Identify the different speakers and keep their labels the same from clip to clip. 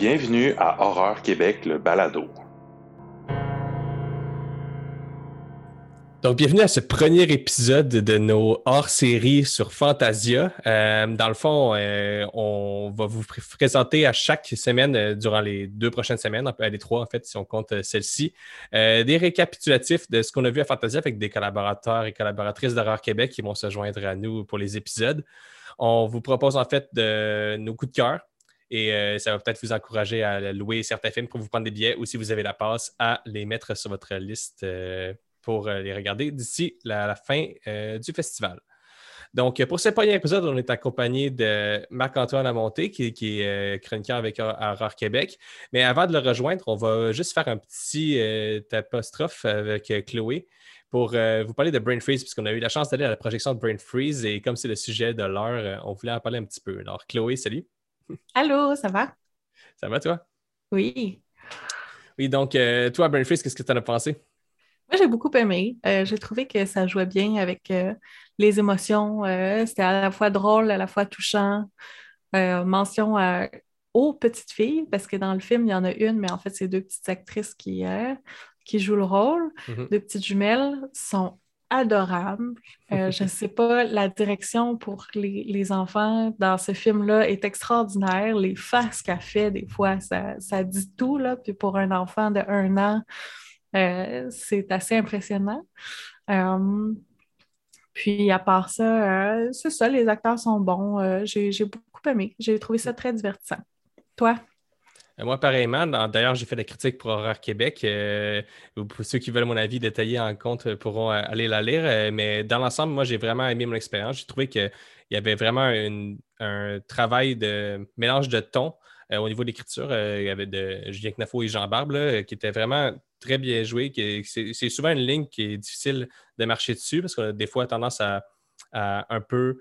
Speaker 1: Bienvenue à Horreur Québec, le balado.
Speaker 2: Donc, bienvenue à ce premier épisode de nos hors-séries sur Fantasia. Euh, dans le fond, euh, on va vous présenter à chaque semaine, euh, durant les deux prochaines semaines, les trois en fait, si on compte celle-ci, des récapitulatifs de ce qu'on a vu à Fantasia avec des collaborateurs et collaboratrices d'Horreur Québec qui vont se joindre à nous pour les épisodes. On vous propose en fait de, nos coups de cœur et ça va peut-être vous encourager à louer certains films pour vous prendre des billets ou si vous avez la passe à les mettre sur votre liste pour euh, les regarder d'ici la, fin euh, du festival. Donc, pour ce premier épisode, on est accompagné de Marc-Antoine Lamonté, qui, est euh, chroniqueur avec Horreur Québec. Mais avant de le rejoindre, on va juste faire un petit apostrophe avec Chloé pour vous parler de Brain Freeze, puisqu'on a eu la chance d'aller à la projection de Brain Freeze. Et comme c'est le sujet de l'heure, on voulait en parler un petit peu. Alors, Chloé, salut.
Speaker 3: Allô, ça va?
Speaker 2: Ça va, toi?
Speaker 3: Oui.
Speaker 2: Oui, donc, toi, Brain Freeze, qu'est-ce que tu en as pensé?
Speaker 3: Moi, j'ai beaucoup aimé. Euh, j'ai trouvé que ça jouait bien avec euh, les émotions. Euh, c'était à la fois drôle, à la fois touchant. mention aux petites filles, parce que dans le film, il y en a une, mais en fait, c'est deux petites actrices qui, qui jouent le rôle. Mm-hmm. Deux petites jumelles sont adorables. je ne sais pas, la direction pour les, les enfants dans ce film-là est extraordinaire. Les faces qu'elle fait, des fois, ça, ça dit tout. Là. Puis pour un enfant de un an, euh, c'est assez impressionnant. Euh, puis à part ça, euh, c'est ça, les acteurs sont bons. j'ai beaucoup aimé. J'ai trouvé ça très divertissant. Toi?
Speaker 2: Moi, pareillement. D'ailleurs, j'ai fait la critique pour Horreur Québec. pour ceux qui veulent mon avis détaillé en compte pourront aller la lire. mais dans l'ensemble, moi, j'ai vraiment aimé mon expérience. J'ai trouvé qu'il y avait vraiment un travail de mélange de tons euh, au niveau de l'écriture, euh, il y avait de Julien Knafo et Jean Barbe qui était vraiment très bien joué. C'est souvent une ligne qui est difficile de marcher dessus parce qu'on a des fois tendance à, un peu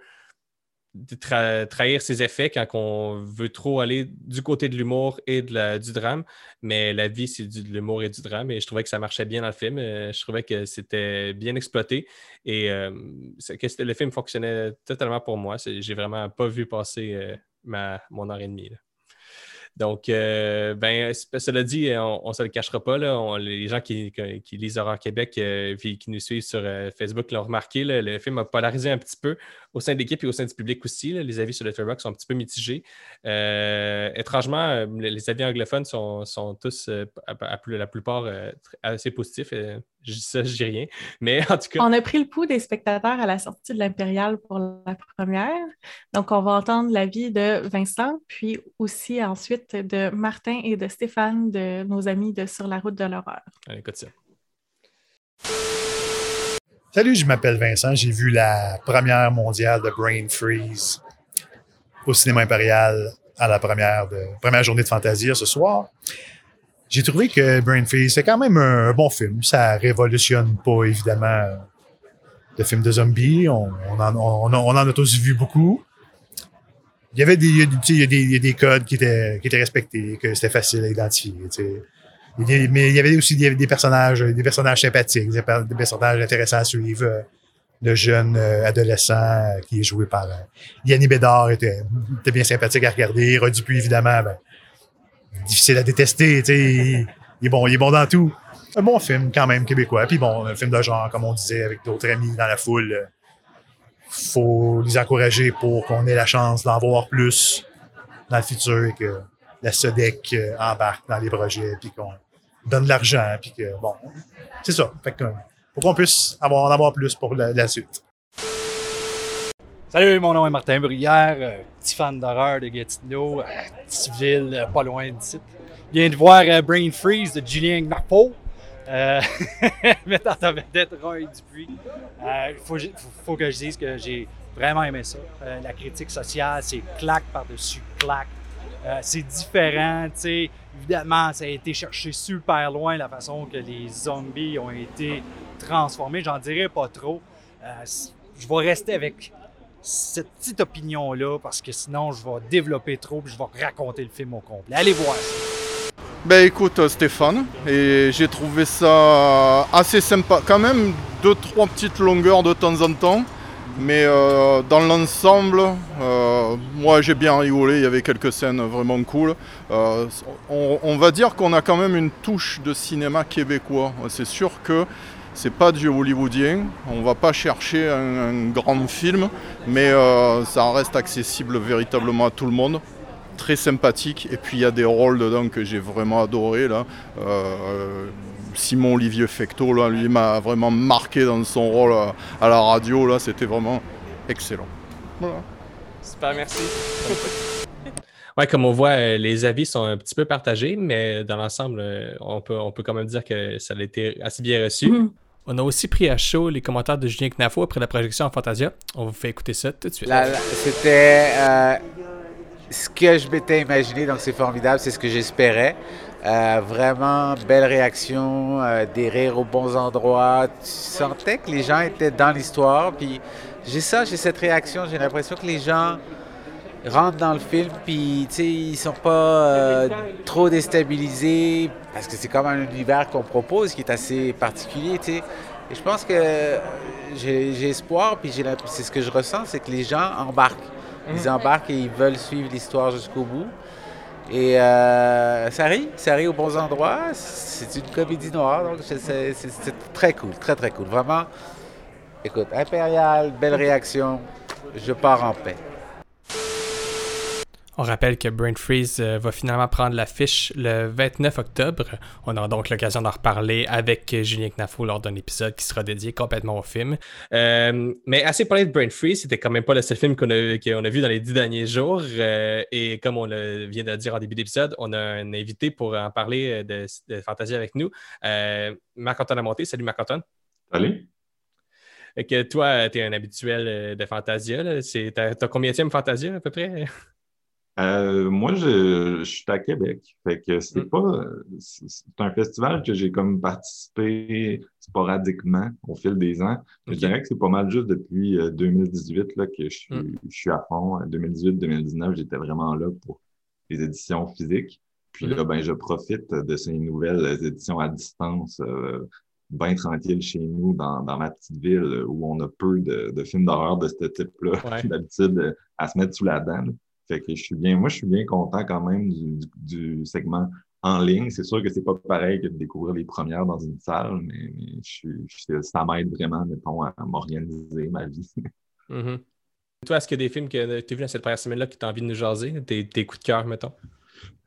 Speaker 2: trahir ses effets quand on veut trop aller du côté de l'humour et de du drame. Mais la vie, c'est de l'humour et du drame. Et je trouvais que ça marchait bien dans le film. Euh, je trouvais que c'était bien exploité et que le film fonctionnait totalement pour moi. J'ai vraiment pas vu passer ma, mon heure et demie. Donc, euh, ben, cela dit, on ne se le cachera pas. Là, les gens qui, lisent Horreur Québec et euh, qui nous suivent sur euh, Facebook l'ont remarqué. le film a polarisé un petit peu au sein de l'équipe et au sein du public aussi. les avis sur Letterboxd sont un petit peu mitigés. étrangement, les avis anglophones sont, tous, la plupart, assez positifs. Je dis ça, je dis rien. Mais en tout cas.
Speaker 3: On a pris le pouls des spectateurs à la sortie de l'Impérial pour la première. Donc, on va entendre l'avis de Vincent, puis aussi ensuite de Martin et de Stéphane, de nos amis de Sur la route de l'horreur.
Speaker 2: Allez, écoute ça.
Speaker 4: Salut, je m'appelle Vincent. J'ai vu la première mondiale de Brain Freeze au cinéma impérial à la première, de, première journée de Fantasia ce soir. J'ai trouvé que Brain Freeze, c'est quand même un, bon film. Ça révolutionne pas, évidemment, le film de zombies. On, en, a tous vu beaucoup. Il y avait des, codes qui étaient, respectés, que c'était facile à identifier. mais il y avait aussi des, personnages, des personnages sympathiques, des, personnages intéressants à suivre. Le jeune euh, adolescent qui est joué par euh, Yannick Bédard était, bien sympathique à regarder. Rod Dupuis, évidemment, ben, difficile à détester. Il, il, est bon, il est bon dans tout. Un bon film, quand même, québécois. Puis bon, un film de genre, comme on disait, avec d'autres amis dans la foule. faut les encourager pour qu'on ait la chance d'en voir plus dans le futur et que la SEDEC euh, embarque dans les projets, puis qu'on donne de l'argent, puis que, bon, c'est ça. Fait que, pour qu'on puisse en avoir plus pour la, suite.
Speaker 5: Salut, mon nom est Martin Bruyère, euh, petit fan d'horreur de Gatineau, euh, petite ville pas loin d'ici. Je viens de voir Brain Freeze de Julien Gnappo. Euh, mettant en vedette Roy Dupuis. Il faut, faut, que je dise que j'ai vraiment aimé ça. la critique sociale, c'est claque par-dessus claque. Euh, c'est différent, tu sais. Évidemment, ça a été cherché super loin la façon que les zombies ont été transformés. J'en dirais pas trop. Euh, je vais rester avec cette petite opinion-là parce que sinon, je vais développer trop et je vais raconter le film au complet. Allez voir ça.
Speaker 6: Ben écoute, euh, Stéphane, et j'ai trouvé ça assez sympa. Quand même, deux, trois petites longueurs de temps en temps. Mais euh, dans l'ensemble, euh, moi j'ai bien rigolé, il y avait quelques scènes vraiment cool. Euh, on va dire qu'on a quand même une touche de cinéma québécois. C'est sûr que c'est pas du hollywoodien, on va pas chercher un, un grand film, mais euh, ça reste accessible véritablement à tout le monde. Très sympathique, et puis il y a des rôles dedans que j'ai vraiment adoré là. Euh, Simon Olivier Fecteau, là, lui m'a vraiment marqué dans son rôle à, à la radio, là, c'était vraiment excellent. Voilà.
Speaker 2: Super, merci. Ouais, comme on voit, euh, les avis sont un petit peu partagés, mais dans l'ensemble, euh, on peut, on peut quand même dire que ça a été assez bien reçu.
Speaker 3: Mhm.
Speaker 2: On a aussi pris à chaud les commentaires de Julien Knafo après la projection en Fantasia. On vous fait écouter ça tout de suite.
Speaker 7: C'était euh, ce que je m'étais imaginé, donc c'est formidable, c'est ce que j'espérais. Euh, vraiment belle réaction, euh, des rires aux bons endroits. Tu sentais que les gens étaient dans l'histoire. Puis j'ai ça, j'ai cette réaction. J'ai l'impression que les gens rentrent dans le film, puis ils sont pas euh, trop déstabilisés parce que c'est comme un univers qu'on propose qui est assez particulier. Et je pense que j'ai j'ai espoir, puis c'est ce que je ressens, c'est que les gens embarquent. Ils embarquent et ils veulent suivre l'histoire jusqu'au bout. Et euh, ça rit, ça rit aux bons endroits. C'est une comédie noire, donc c'est très cool, très très cool. Vraiment, écoute, Impérial, belle réaction, je pars en paix.
Speaker 2: On rappelle que Brain Freeze euh, va finalement prendre l'affiche le 29 octobre. On aura donc l'occasion d'en reparler avec Julien Knafo lors d'un épisode qui sera dédié complètement au film. Euh, mais assez parlé de Brain Freeze, c'était quand même pas le seul film qu'on a, qu'on a vu dans les dix derniers jours. Euh, et comme on le vient de le dire en début d'épisode, on a un invité pour en parler de, de Fantasie avec nous. Euh, Marc-Antoine Lamonté. Salut Marc-Antoine.
Speaker 1: Salut.
Speaker 2: Que toi, tu es un habituel euh, de Fantasia. t'as combien de Fantasia à peu près?
Speaker 1: Euh, moi, je, je suis à Québec. Fait que c'est
Speaker 2: Mm.
Speaker 1: pas. C'est un festival que j'ai comme participé sporadiquement au fil des ans. Je dirais que c'est pas mal juste depuis euh, 2018 là, que je suis,
Speaker 2: Mm.
Speaker 1: je suis à fond. En 2018-2019, j'étais vraiment là pour les éditions physiques. Puis
Speaker 2: Mm.
Speaker 1: là, ben, je profite de ces nouvelles éditions à distance, euh, bien tranquilles chez nous, dans, dans ma petite ville euh, où on a peu de, de films d'horreur de ce type-là.
Speaker 2: Ouais.
Speaker 1: D'habitude, euh, à se mettre sous la dent. Fait que je suis bien, moi, je suis bien content quand même du, du, du segment en ligne. C'est sûr que c'est pas pareil que de découvrir les premières dans une salle, mais, mais je suis, je- ça m'aide vraiment, mettons, à m'organiser ma vie.
Speaker 2: Mhm. Toi, est-ce qu'il y a des films que tu as vus dans cette première semaine-là que tu as envie de nous jaser? Tes, tes coups de cœur, mettons?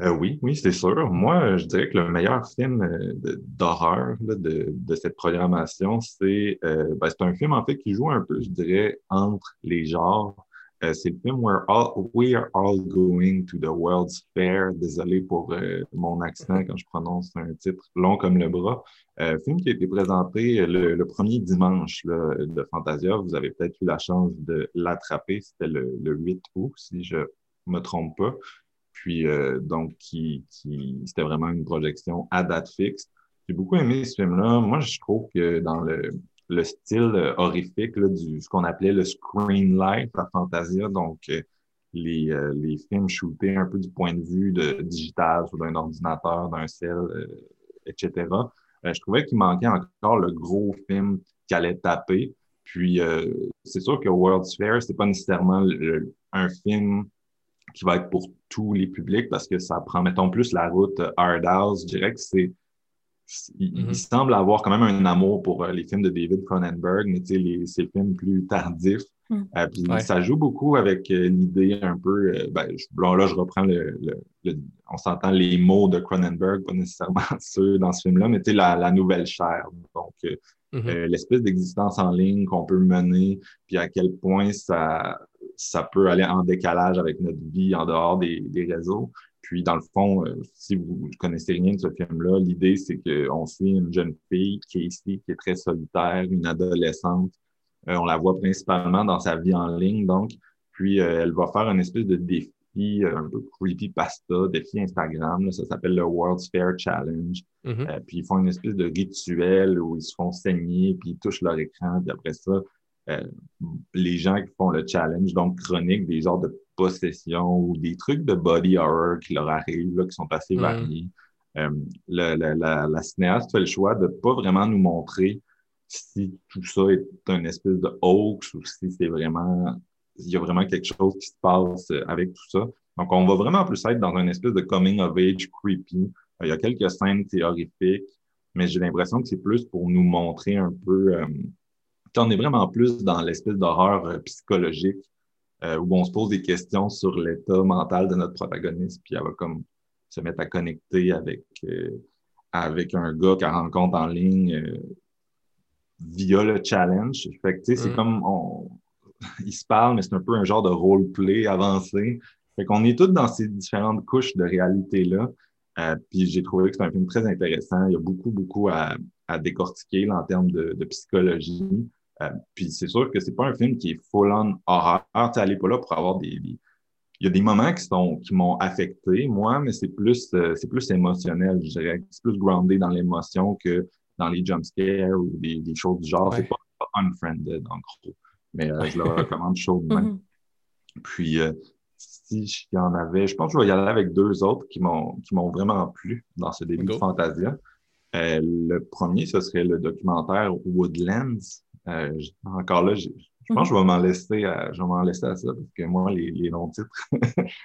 Speaker 1: Euh, oui, oui, c'est sûr. Moi, je dirais que le meilleur film euh, d'horreur de, de cette programmation, c'est euh, ben, c'est un film en fait qui joue un peu, je dirais, entre les genres. Euh, c'est le film We're all, We Are All Going to the World's Fair. Désolé pour euh, mon accent quand je prononce un titre long comme le bras. Euh, film qui a été présenté le, premier dimanche de Fantasia. Vous avez peut-être eu la chance de l'attraper. C'était le, le 8 août, si je me trompe pas. Puis, euh, donc, qui, qui, c'était vraiment une projection à date fixe. J'ai beaucoup aimé ce film-là. Moi, je trouve que dans le, le style euh, horrifique du ce qu'on appelait le screen life à Fantasia, donc euh, les, euh, les films shootés un peu du point de vue de digital, d'un ordinateur, d'un cell, etc. Je trouvais qu'il manquait encore le gros film qui allait taper. Puis, c'est sûr que World's Fair, c'est pas nécessairement un film qui va être pour tous les publics parce que ça prend, mettons, plus la route hard house. Je dirais que c'est. Il, il
Speaker 2: Mhm.
Speaker 1: semble avoir quand même un amour pour euh, les films de David Cronenberg, mais tu sais, les- ces films plus tardifs.
Speaker 3: Mhm.
Speaker 1: Euh, puis
Speaker 2: Ouais.
Speaker 1: ça joue beaucoup avec euh, l'idée un peu. euh, ben, je- bon, là, je reprends le, le- le- On s'entend les mots de Cronenberg, pas nécessairement ceux dans ce film-là, mais tu sais, la, la nouvelle chair. Donc, euh,
Speaker 2: Mhm.
Speaker 1: euh, l'espèce d'existence en ligne qu'on peut mener, puis à quel point ça, ça peut aller en décalage avec notre vie en dehors des, des réseaux. Puis, dans le fond, euh, si vous ne connaissez rien de ce film-là, l'idée, c'est qu'on suit une jeune fille, Casey, qui est très solitaire, une adolescente. Euh, on la voit principalement dans sa vie en ligne, donc. Puis, euh, elle va faire une espèce de défi, un peu creepy pasta, défi Instagram. là. ça s'appelle le World's Fair Challenge.
Speaker 2: Mhm.
Speaker 1: Euh, puis ils font une espèce de rituel où ils se font saigner, puis ils touchent leur écran, puis après ça, euh, les gens qui font le challenge, donc chronique, des genres de possession ou des trucs de body horror qui leur arrivent, là, qui sont assez
Speaker 2: Mm.
Speaker 1: variés. Euh, le- le- la, la cinéaste fait le choix de pas vraiment nous montrer si tout ça est un espèce de hoax ou si c'est vraiment, il y a vraiment quelque chose qui se passe avec tout ça. Donc, on va vraiment plus être dans un espèce de coming of age creepy. Il y a quelques scènes théoriques, mais j'ai l'impression que c'est plus pour nous montrer un peu. Euh, on est vraiment plus dans l'espèce d'horreur euh, psychologique euh, où on se pose des questions sur l'état mental de notre protagoniste, puis elle va comme se mettre à connecter avec, euh, avec un gars qu'elle rencontre en ligne via le challenge. Fait que, tu sais, c'est mm. comme on, il se parle, mais c'est un peu un genre de roleplay avancé. Fait qu'on est tous dans ces différentes couches de réalité-là. Euh, puis j'ai trouvé que c'est un film très intéressant. Il y a beaucoup, beaucoup à, à décortiquer là, en termes de, de psychologie. Euh, puis c'est sûr que c'est pas un film qui est full-on horreur. Tu n'est pas là pour avoir des, Il y a des moments qui sont qui m'ont affecté, moi, mais c'est plus euh, c'est plus émotionnel, je dirais. C'est plus groundé dans l'émotion que dans les jumpscares ou des, des choses du genre. C'est pas, unfriended, en gros. Mais je le recommande chaudement. Mm-hmm. Puis si y en avait, je pense que je vais y aller avec deux autres qui m'ont qui m'ont vraiment plu dans ce début de Fantasia. Euh, le premier, ce serait le documentaire Woodlands. Euh, encore là, je, pense que je vais m'en laisser, à, je vais m'en laisser à ça parce que moi, les, les longs titres,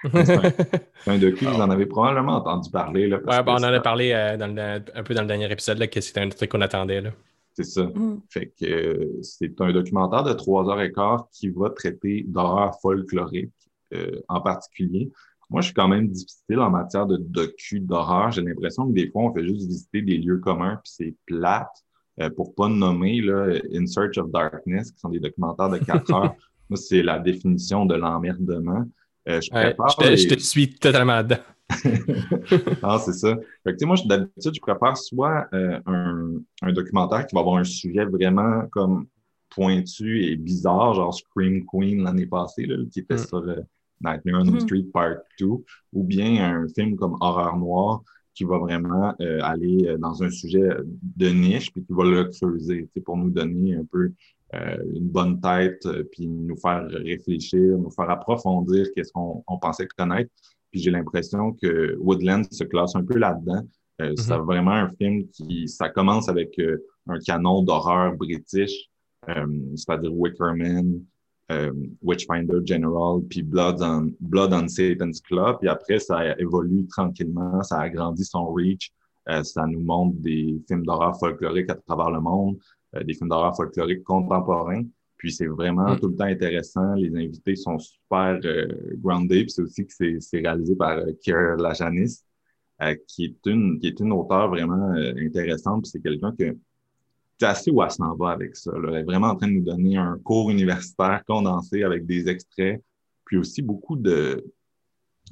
Speaker 1: c'est un, docu, vous en avez probablement entendu parler. Là,
Speaker 2: ouais, on en a parlé euh, dans un peu dans le dernier épisode, là, que c'était un truc qu'on attendait. Là.
Speaker 1: C'est ça. Mm. Fait que c'est un documentaire de trois heures et quart qui va traiter d'horreur folklorique euh, en particulier. Moi, je suis quand même difficile en matière de docu d'horreur. J'ai l'impression que des fois, on fait juste visiter des lieux communs, puis c'est plate. Euh, pour pas nommer là, In Search of Darkness, qui sont des documentaires de quatre heures. Moi, c'est la définition de l'emmerdement.
Speaker 2: Euh, je, je, te, suis totalement dedans.
Speaker 1: ah, c'est ça. Fait que, moi, d'habitude, je prépare soit un, un, documentaire qui va avoir un sujet vraiment comme pointu et bizarre, genre Scream Queen l'année passée, là, qui était mm. sur Nightmare on Elm mm-hmm. Street Part 2, ou bien un film comme Horreur Noire qui va vraiment euh, aller euh, dans un sujet de niche puis qui va le creuser pour nous donner un peu euh, une bonne tête puis nous faire réfléchir, nous faire approfondir qu'est-ce qu'on pensait connaître. Puis j'ai l'impression que Woodland se classe un peu là-dedans. C'est mm-hmm. vraiment un film qui, ça commence avec un canon d'horreur british, c'est-à-dire Wickerman, euh, Witchfinder General, puis Blood on, Blood on Satan's Club. Puis après, ça évolue tranquillement, ça agrandit son reach. Euh, ça nous montre des films d'horreur folkloriques à travers le monde, euh, des films d'horreur folkloriques contemporains. Puis c'est vraiment mm. tout le temps intéressant. Les invités sont super euh, grounded. Puis c'est aussi que c'est réalisé par Kier Lajanis, qui est une qui est une auteure vraiment intéressante. Puis c'est quelqu'un que assez où elle s'en va avec ça. Elle est vraiment en train de nous donner un cours universitaire condensé avec des extraits, puis aussi beaucoup de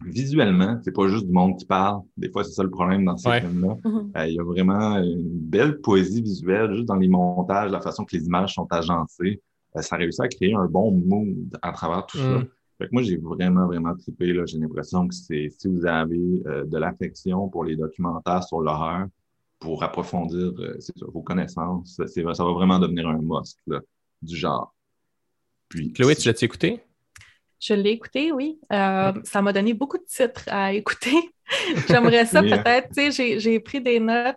Speaker 1: visuellement, c'est pas juste du monde qui parle. Des fois, c'est ça le problème dans ces films-là. Mm-hmm. Euh, il y a vraiment une belle poésie visuelle, juste dans les montages, la façon que les images sont agencées. Euh, ça réussit à créer un bon mood à travers tout ça. Mm. Fait que moi, j'ai vraiment, vraiment trippé. J'ai l'impression que c'est si vous avez euh, de l'affection pour les documentaires sur l'horreur, pour approfondir euh, vos connaissances. Ça, ça va vraiment devenir un must du genre.
Speaker 2: Puis, Chloé, tu l'as-tu écouté?
Speaker 3: Je l'ai écouté, oui. Euh, ça m'a donné beaucoup de titres à écouter. J'aimerais ça hein? peut-être, tu sais, j'ai pris des notes.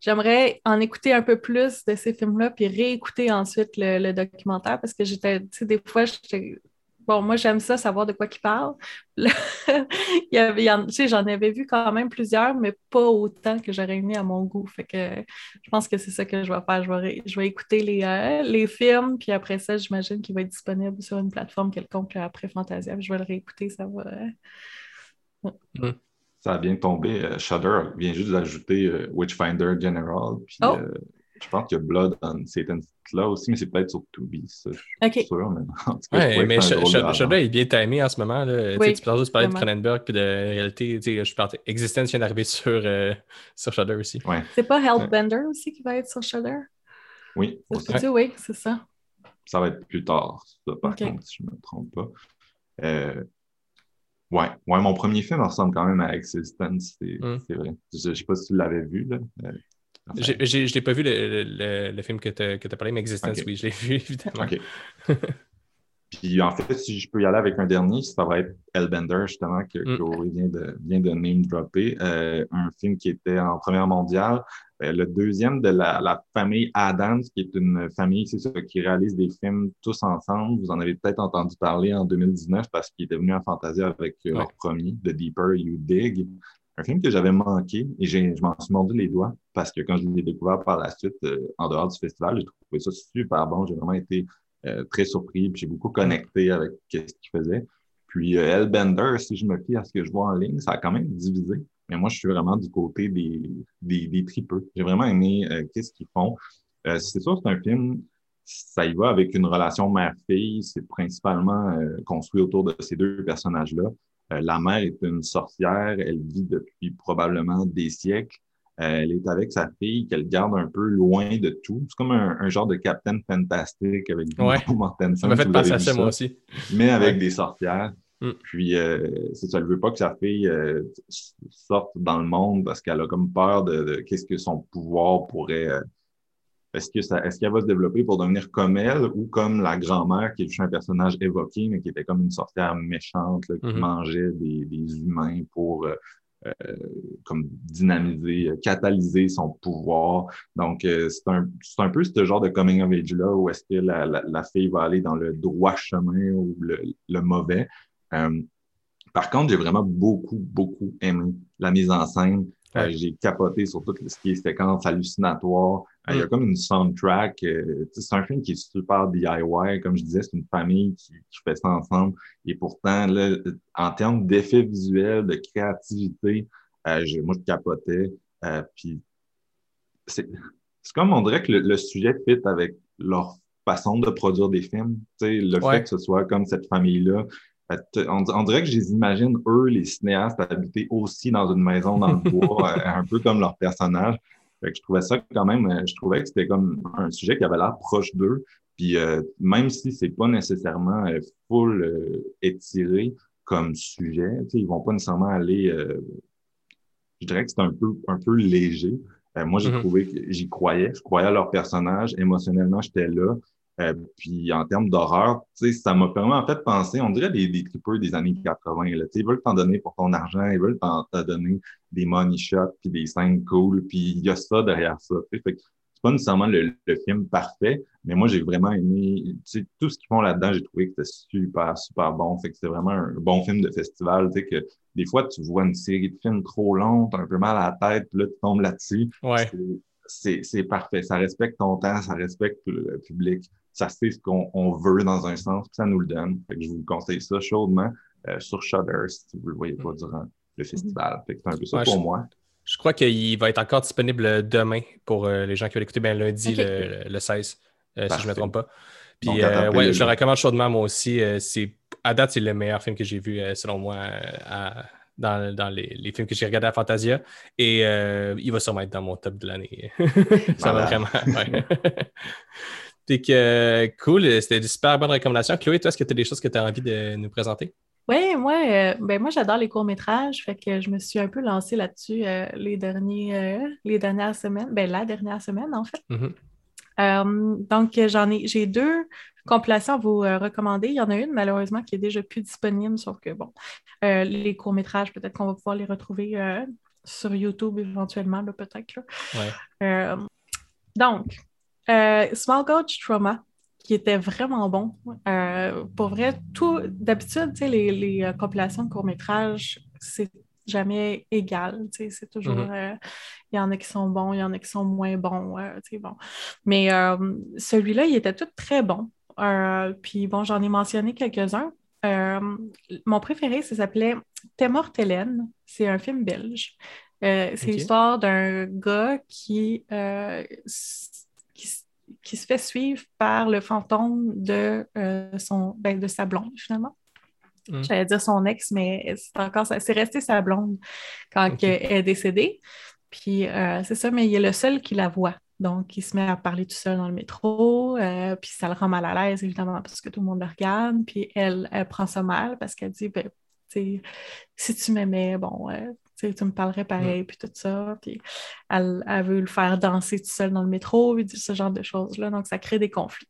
Speaker 3: J'aimerais en écouter un peu plus de ces films-là, puis réécouter ensuite le, le documentaire parce que j'étais, tu sais, des fois, j'étais bon, moi, j'aime ça, savoir de quoi il parle. il y avait, j'en avais vu quand même plusieurs, mais pas autant que j'aurais aimé à mon goût. Fait que je pense que c'est ça que je vais faire. Je vais, je vais écouter les, euh, les films, puis après ça, j'imagine qu'il va être disponible sur une plateforme quelconque après Fantasia. Je vais le réécouter, ça va.
Speaker 1: Euh, mm. Ça a bien tombé. Euh, Shudder vient juste d'ajouter Witchfinder General. Puis, oh! Je pense qu'il y a Blood on Satan's là aussi, mais c'est peut-être sur Tubi, ça. Je suis sûr, mais en tout
Speaker 2: cas, ouais, mais Shadow est bien timé en ce moment. Là. Oui, tu parles juste parler de Cronenberg puis de réalité. Je parle Existence vient d'arriver sur, euh, sur Shudder aussi.
Speaker 1: Ouais.
Speaker 3: C'est pas Hellbender aussi qui va être sur Shudder?
Speaker 1: Oui,
Speaker 3: aussi. Oui, c'est ça.
Speaker 1: Ça va être plus tard, ça, par contre, si je ne me trompe pas. Euh, ouais. ouais, mon premier film ressemble quand même à Existence, c'est mm. vrai. Je ne sais pas si tu l'avais vu. Là. Euh,
Speaker 2: je ne l'ai pas vu le, le, le, film que tu as, parlé, mais Existence, oui, je l'ai vu, évidemment.
Speaker 1: OK. Puis en fait, si je peux y aller avec un dernier, ça va être Hellbender, justement, que
Speaker 2: Mm.
Speaker 1: Vient de, vient de name dropper. Euh, un film qui était en première mondiale. Euh, le deuxième de la, la famille Adams, qui est une famille, c'est ça, qui réalise des films tous ensemble. Vous en avez peut-être entendu parler en 2019 parce qu'il était venu en Fantasia avec euh, leur premier, The Deeper You Dig. Un film que j'avais manqué et je m'en suis mordu les doigts parce que quand je l'ai découvert par la suite euh, en dehors du festival, j'ai trouvé ça super bon. J'ai vraiment été euh, très surpris puis j'ai beaucoup connecté avec ce qu'il faisait. Puis euh, Hellbender, si je me fie à ce que je vois en ligne, ça a quand même divisé. Mais moi, je suis vraiment du côté des, tripeux. J'ai vraiment aimé euh, qu'est-ce qu'ils font. C'est sûr, c'est un film, ça y va avec une relation mère-fille. C'est principalement construit autour de ces deux personnages-là. Euh, la mère est une sorcière. Elle vit depuis probablement des siècles. Euh, elle est avec sa fille qu'elle garde un peu loin de tout. C'est comme un, un genre de Captain Fantastic avec
Speaker 2: Ouais.
Speaker 1: Mortensen,
Speaker 2: Ça m'a fait penser à ça, moi aussi.
Speaker 1: mais avec
Speaker 2: Ouais.
Speaker 1: des sorcières.
Speaker 2: Mm.
Speaker 1: Puis, euh, c'est ça, elle veut pas que sa fille euh, sorte dans le monde parce qu'elle a comme peur de, de qu'est-ce que son pouvoir pourrait. euh, est-ce que ça, est-ce qu'elle va se développer pour devenir comme elle ou comme la grand-mère qui est juste un personnage évoqué, mais qui était comme une sorcière méchante là, qui
Speaker 2: Mhm.
Speaker 1: mangeait des, des humains pour euh, euh, comme dynamiser, euh, catalyser son pouvoir? Donc, euh, c'est un, peu ce genre de coming of age-là où est-ce que la, la, la fille va aller dans le droit chemin ou le, le mauvais. Par contre, j'ai vraiment beaucoup, beaucoup aimé la mise en scène. Euh,
Speaker 2: Ouais.
Speaker 1: j'ai capoté sur tout ce qui est séquence hallucinatoire. Euh, Il y a
Speaker 2: Mm.
Speaker 1: comme une soundtrack. euh, c'est un film qui est super DIY. Comme je disais, c'est une famille qui, qui fait ça ensemble. Et pourtant, là, en termes d'effets visuels, de créativité, euh, moi, je capotais. Euh, puis c'est c'est comme on dirait que le, le sujet fit avec leur façon de produire des films. Le
Speaker 2: Ouais.
Speaker 1: fait que ce soit comme cette famille-là. On, on dirait que je les imagine, eux, les cinéastes, habiter aussi dans une maison dans le bois, euh, un peu comme leur personnage. Fait que je trouvais ça quand même, euh, je trouvais que c'était comme un sujet qui avait l'air proche d'eux. Puis euh, même si c'est pas nécessairement euh, full euh, étiré comme sujet, ils vont pas nécessairement aller. je dirais que c'est un peu un peu léger. Moi, j'ai
Speaker 2: Mhm.
Speaker 1: trouvé que j'y croyais, je croyais à leur personnage. Émotionnellement, j'étais là. Euh, puis en termes d'horreur, tu sais, ça m'a permis en fait de penser, on dirait des, des trippers des années 80. Là, Tu sais, ils veulent t'en donner pour ton argent, ils veulent t'en donner des money shots, puis des scènes cool, puis il y a ça derrière ça. Fait que c'est pas nécessairement le, le film parfait, mais moi j'ai vraiment aimé tout ce qu'ils font là-dedans, j'ai trouvé que c'était super, super bon. Fait que c'était vraiment un bon film de festival. Tu sais, que des fois, tu vois une série de films trop longs, t'as un peu mal à la tête, puis là, tu tombes là-dessus.
Speaker 2: Ouais.
Speaker 1: C'est- C'est c'est parfait. Ça respecte ton temps, ça respecte le public. Ça sait ce qu'on on veut dans un sens, puis ça nous le donne. Fait que je vous conseille ça chaudement euh, sur Shudder si vous le voyez pas durant le festival. Fait que c'est un peu ça
Speaker 2: Ouais,
Speaker 1: pour
Speaker 2: je-
Speaker 1: moi.
Speaker 2: Je crois qu'il va être encore disponible demain pour euh, les gens qui veulent l'écouter ben, lundi, le, le 16, euh, si je ne me trompe pas. Puis,
Speaker 1: Donc,
Speaker 2: euh, ouais, je le recommande chaudement, moi aussi. Euh, c'est, à date, c'est le meilleur film que j'ai vu, euh, selon moi, euh, à- dans, dans les, les films que j'ai regardés à Fantasia. Et euh, il va sûrement être dans mon top de l'année. Ça va vraiment. ouais. Que, euh, cool, c'était des super bonnes recommandations. Chloé, toi, est-ce que tu as des choses que tu as envie de nous présenter?
Speaker 3: Oui, moi, euh, ben moi j'adore les courts-métrages, fait que je me suis un peu lancée là-dessus euh, les, derniers, euh, les dernières semaines, ben la dernière semaine en fait.
Speaker 2: Mhm.
Speaker 3: Euh, donc j'en ai, j'ai deux compilations à vous recommander. Il y en a une malheureusement qui est déjà plus disponible, sauf que bon, les courts-métrages, peut-être qu'on va pouvoir les retrouver sur YouTube éventuellement, là, peut-être. là.
Speaker 2: Ouais.
Speaker 3: Donc, euh, Small Gauge Trauma, qui était vraiment bon. Euh, pour vrai, tout d'habitude, tu sais, les, les euh, compilations de courts-métrages, c'est jamais égal. tu sais, C'est toujours.
Speaker 2: Mhm.
Speaker 3: euh, Il y en a qui sont bons, il y en a qui sont moins bons. tu sais, bon. Mais celui-là, il était tout très bon. Puis bon, j'en ai mentionné quelques-uns. Mon préféré, ça s'appelait T'es morte, Hélène. C'est un film belge. Euh, c'est l'histoire d'un gars qui, euh, qui, se fait suivre par le fantôme de, euh, son, ben, de sa blonde, finalement.
Speaker 2: Mm.
Speaker 3: J'allais dire son ex, mais c'est encore ça. C'est resté sa blonde quand elle est décédée. Puis euh, c'est ça, mais il est le seul qui la voit. Donc, il se met à parler tout seul dans le métro, euh, puis ça le rend mal à l'aise, évidemment, parce que tout le monde le regarde. Puis elle, elle prend ça mal parce qu'elle dit, ben, si tu m'aimais, bon, euh, tu sais, tu me parlerais pareil, puis tout ça. Puis elle, elle veut le faire danser tout seul dans le métro, puis ce genre de choses-là. Donc, ça crée des conflits.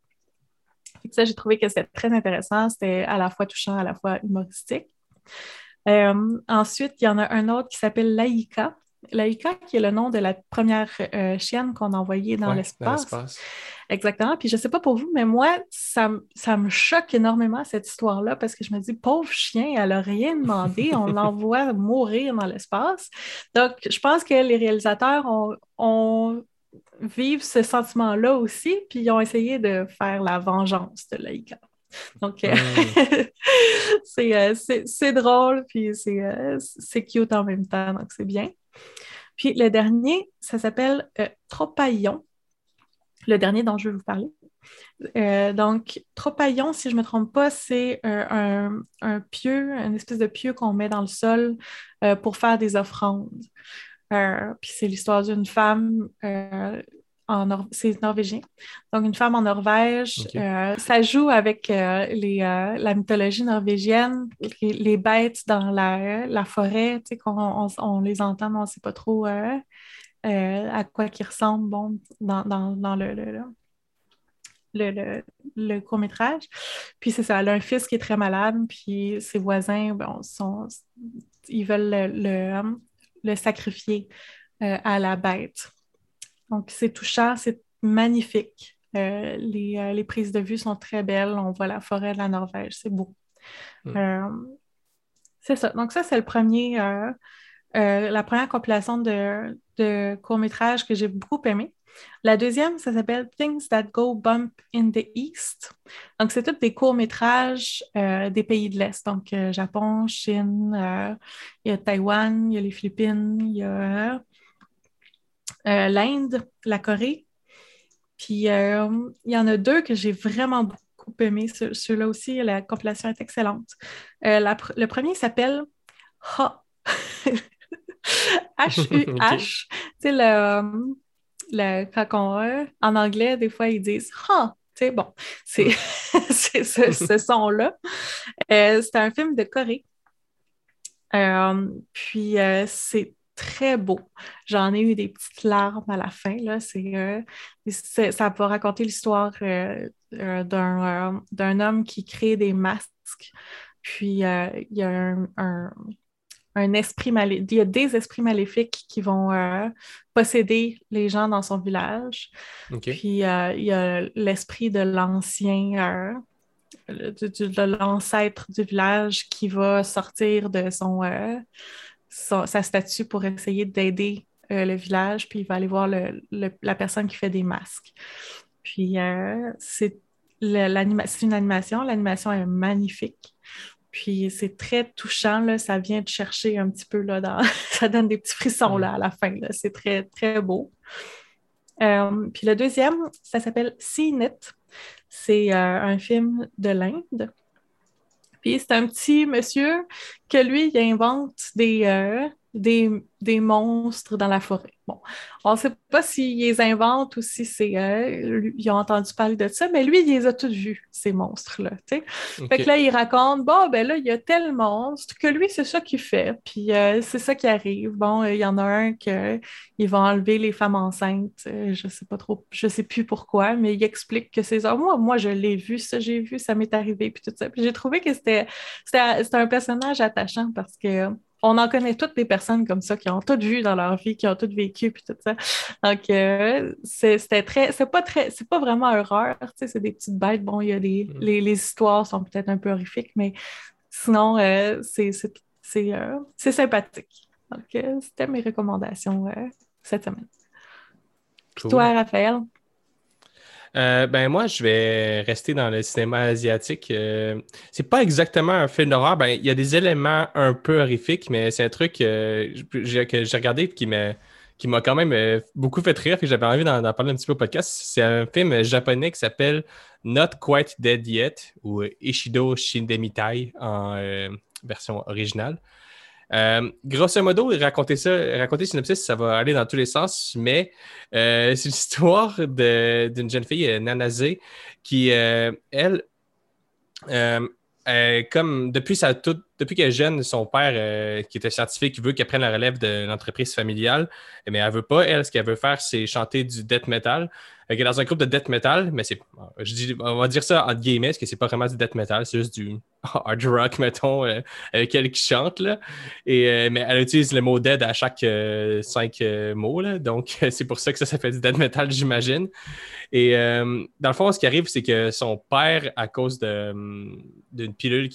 Speaker 3: Ça, j'ai trouvé que c'était très intéressant. C'était à la fois touchant, à la fois humoristique. Euh, ensuite, il y en a un autre qui s'appelle Laïka. Laïka, qui est le nom de la première euh, chienne qu'on a envoyée dans
Speaker 2: Ouais,
Speaker 3: l'espace. Exactement. Puis je sais pas pour vous, mais moi, ça, ça me choque énormément cette histoire-là parce que je me dis, pauvre chien, elle a rien demandé, on l'envoie mourir dans l'espace. Donc, je pense que les réalisateurs ont, ont vivent ce sentiment-là aussi, puis ils ont essayé de faire la vengeance de Laïka. Donc, euh, c'est, euh, c'est, drôle, puis c'est, euh, c'est cute en même temps, donc c'est bien. Puis le dernier, ça s'appelle euh, Tropaillon, le dernier dont je vais vous parler. Euh, donc, Tropaillon, si je ne me trompe pas, c'est euh, un, un pieu, une espèce de pieu qu'on met dans le sol pour faire des offrandes. Puis c'est l'histoire d'une femme, en Nor- c'est norvégien. Donc, une femme en Norvège. Euh, ça joue avec euh, les, euh, la mythologie norvégienne, les, les bêtes dans la, la forêt, tu sais, qu'on on, on les entend, mais on ne sait pas trop à quoi ils ressemblent bon, dans, dans, dans le, le, le- le, le- le court-métrage. Puis c'est ça, elle a un fils qui est très malade, puis ses voisins, bon, sont, ils veulent le, le- sacrifier à la bête. Donc c'est touchant, c'est magnifique. Euh, les, euh, les prises de vue sont très belles. On voit la forêt de la Norvège, c'est beau.
Speaker 2: Mm.
Speaker 3: Euh, c'est ça. Donc ça, c'est le premier, euh, la première compilation de, de courts-métrages que j'ai beaucoup aimé. La deuxième, ça s'appelle Things That Go Bump in the East. Donc, c'est tous des courts-métrages euh, des pays de l'Est. Donc, euh, Japon, Chine, euh, il y a Taïwan, il y a les Philippines, il y a euh, l'Inde, la Corée. Puis, euh, il y en a deux que j'ai vraiment beaucoup aimé. Ce- Ceux-là aussi, la compilation est excellente. Euh, la le premier s'appelle Ha. H-U-H. Tu sais, le, le, quand on, en anglais, des fois, ils disent Ha. Tu sais, bon, c'est ce, ce son-là. Euh, c'est un film de Corée. Puis, c'est très beau. J'en ai eu des petites larmes à la fin. Là. Euh, ça va raconter l'histoire euh, euh, d'un, homme qui crée des masques. Puis, il y a un, un- un esprit il y a des esprits maléfiques qui vont posséder les gens dans son village. Puis il y a l'esprit de l'ancien, de l'ancêtre du village qui va sortir de son, euh, sa statue pour essayer d'aider euh, le village. Puis il va aller voir le- la personne qui fait des masques. Puis euh, c'est une animation. L'animation est magnifique. Puis c'est très touchant, là. ça vient de chercher un petit peu, là, ça donne des petits frissons là, à la fin. C'est très, très beau. Euh, puis le deuxième, ça s'appelle CNET. C'est euh, un film de l'Inde. Puis c'est un petit monsieur que lui, il invente des, euh, des, des monstres dans la forêt. Bon, on ne sait pas s'il les invente ou si c'est euh, ils ont entendu parler de ça, mais lui, il les a tous vus, ces monstres-là. tu sais.
Speaker 2: OK.
Speaker 3: Fait que là, il raconte, bon, ben là, il y a tel monstre que lui, c'est ça qu'il fait. Puis euh, c'est ça qui arrive. Bon, euh, il y en a un que il va enlever les femmes enceintes. Euh, je sais pas trop, je sais plus pourquoi, mais il explique que c'est ça. Moi, moi, je l'ai vu, ça, j'ai vu, ça m'est arrivé, puis tout ça. Puis j'ai trouvé que c'était un personnage attachant parce que on en connaît toutes des personnes comme ça qui ont toutes vu dans leur vie, qui ont toutes vécu, puis tout ça. Donc, euh, c'est- c'était très, c'est pas très, c'est pas vraiment horreur, tu sais, c'est des petites bêtes. Bon, il y a des,
Speaker 2: Mm.
Speaker 3: les, les histoires sont peut-être un peu horrifiques, mais sinon, euh, c'est, euh, c'est sympathique. Donc, c'était mes recommandations cette semaine.
Speaker 2: Cool.
Speaker 3: Toi, Raphaël?
Speaker 2: Euh, ben moi, je vais rester dans le cinéma asiatique. Euh, c'est pas exactement un film d'horreur. Ben, il y a des éléments un peu horrifiques, mais c'est un truc euh, que j'ai regardé et qui m'a qui m'a quand même euh, beaucoup fait rire et j'avais envie d'en parler un petit peu au podcast. C'est un film japonais qui s'appelle Not Quite Dead Yet ou Ishido Shindemitai en version originale. Euh, grosso modo, raconter ça, raconter synopsis, ça va aller dans tous les sens, mais euh, c'est l'histoire d'une jeune fille, euh, Nanase, qui, euh, elle, comme depuis, sa toute- depuis qu'elle est jeune, son père, euh, qui était scientifique, veut qu'elle prenne la relève de l'entreprise familiale, mais elle veut pas. Elle, ce qu'elle veut faire, c'est chanter du death metal. est dans un groupe de death metal, mais c'est. Je dis, on va dire ça en guillemets, parce que c'est pas vraiment du death metal, c'est juste du hard rock, mettons, euh, avec elle qui chante. Et, euh, mais elle utilise le mot dead à chaque cinq mots. Donc, c'est pour ça que ça s'appelle du death metal, j'imagine. Et dans le fond, ce qui arrive, c'est que son père, à cause d'une pilule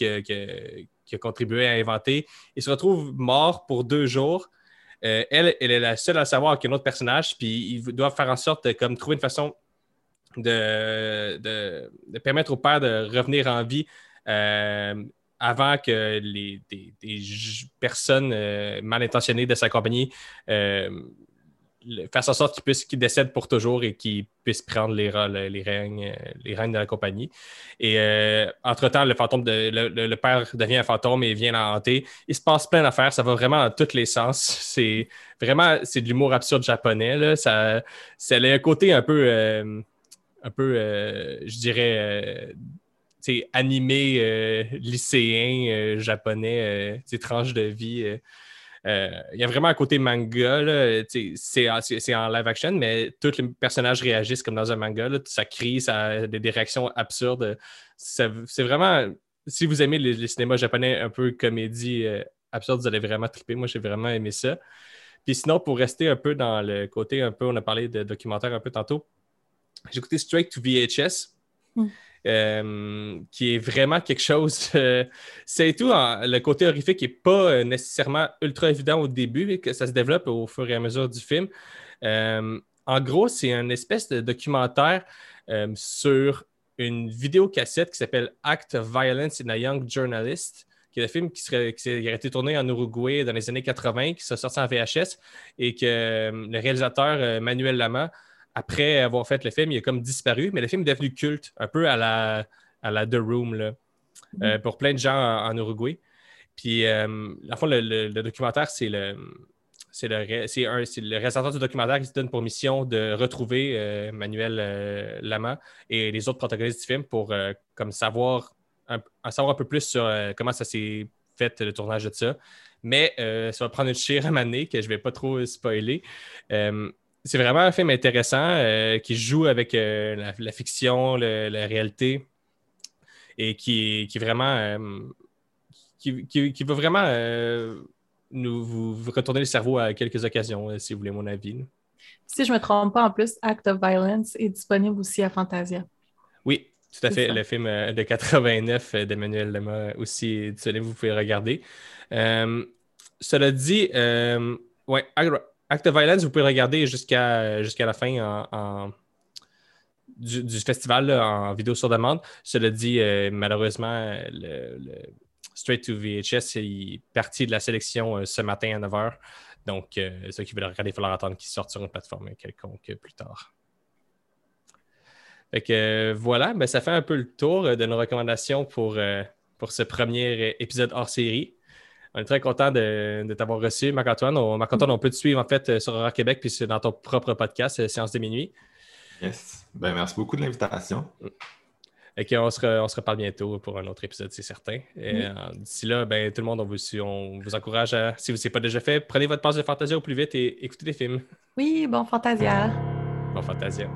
Speaker 2: qui a contribué à inventer, il se retrouve mort pour deux jours. Euh, elle, elle est la seule à savoir qu'un autre personnage, puis ils doivent faire en sorte de comme, trouver une façon de, permettre au père de revenir en vie euh, avant que les, des, personnes euh, mal intentionnées de sa compagnie fasse en sorte qu'il qu'il décède pour toujours et qu'il puisse prendre les, les, règnes, les règnes de la compagnie. Et euh, entre-temps, le fantôme de le, père devient un fantôme et vient la hanter. Il se passe plein d'affaires, ça va vraiment dans tous les sens. C'est vraiment c'est de l'humour absurde japonais. Là. Ça, a un côté un peu euh, un peu, euh, je dirais animé lycéen japonais, tranche de vie. Euh, il y a vraiment un côté manga. C'est en live action, mais tous les personnages réagissent comme dans un manga. Ça crie, ça a des, réactions absurdes. C'est vraiment. Si vous aimez les, cinémas japonais un peu comédie euh, absurde, vous allez vraiment triper. Moi, j'ai vraiment aimé ça. Puis sinon, pour rester un peu dans le côté un peu, on a parlé de documentaire un peu tantôt, j'ai écouté Straight to VHS. Hmm. Euh, qui est vraiment quelque chose. Euh, c'est tout, le côté horrifique n'est pas euh, nécessairement ultra évident au début, mais que ça se développe au fur et à mesure du film. en gros, c'est une espèce de documentaire sur une vidéocassette qui s'appelle Act of Violence in a Young Journalist qui est un film qui, serait, qui a été tourné en Uruguay dans les années 80, qui s'est sorti en VHS, et que le réalisateur Manuel Lama après avoir fait le film, il a comme disparu, mais le film est devenu culte, un peu à la, à la The Room, là, euh, mm. pour plein de gens en, Uruguay. Puis, euh, en fond, le, documentaire, c'est le. C'est le, le, réalisateur du documentaire qui se donne pour mission de retrouver euh, Manuel Lama et les autres protagonistes du film pour comme savoir un, savoir un peu plus sur comment ça s'est fait le tournage de ça. Mais ça va prendre une chire à que je ne vais pas trop spoiler c'est vraiment un film intéressant euh, qui joue avec euh, la, fiction, la réalité et qui, qui vraiment euh, qui, qui, va vraiment nous vous, retourner le cerveau à quelques occasions, si vous voulez mon avis.
Speaker 3: Si je ne me trompe pas, en plus, Act of Violence est disponible aussi à Fantasia.
Speaker 2: Oui, tout à fait. Le film de 89 d'Emmanuel Lema aussi disponible, vous pouvez regarder. cela dit, ouais, Act of Violence, vous pouvez regarder jusqu'à la fin du, festival en vidéo sur demande. Cela dit, euh, malheureusement, le, Straight to VHS est parti de la sélection euh, ce matin à 9h. Donc, euh, ceux qui veulent regarder, il falloir attendre qu'il sorte sur une plateforme quelconque plus tard. Fait voilà, ben, ça fait un peu le tour de nos recommandations pour, pour ce premier épisode hors série. On est très content de, t'avoir reçu, Marc-Antoine. Marc-Antoine, on peut te suivre en fait euh, sur Horror Québec puis c'est dans ton propre podcast, euh, Séance de minuit.
Speaker 1: Yes. Ben, merci beaucoup de l'invitation.
Speaker 2: Et on, se on se reparle bientôt pour un autre épisode, c'est certain. Et euh, D'ici là, ben, tout le monde, on vous, on vous encourage à, si vous ne l'avez pas déjà fait, prenez votre passe de Fantasia au plus vite et écoutez des films.
Speaker 3: Oui, bon Fantasia.
Speaker 2: Bon Fantasia.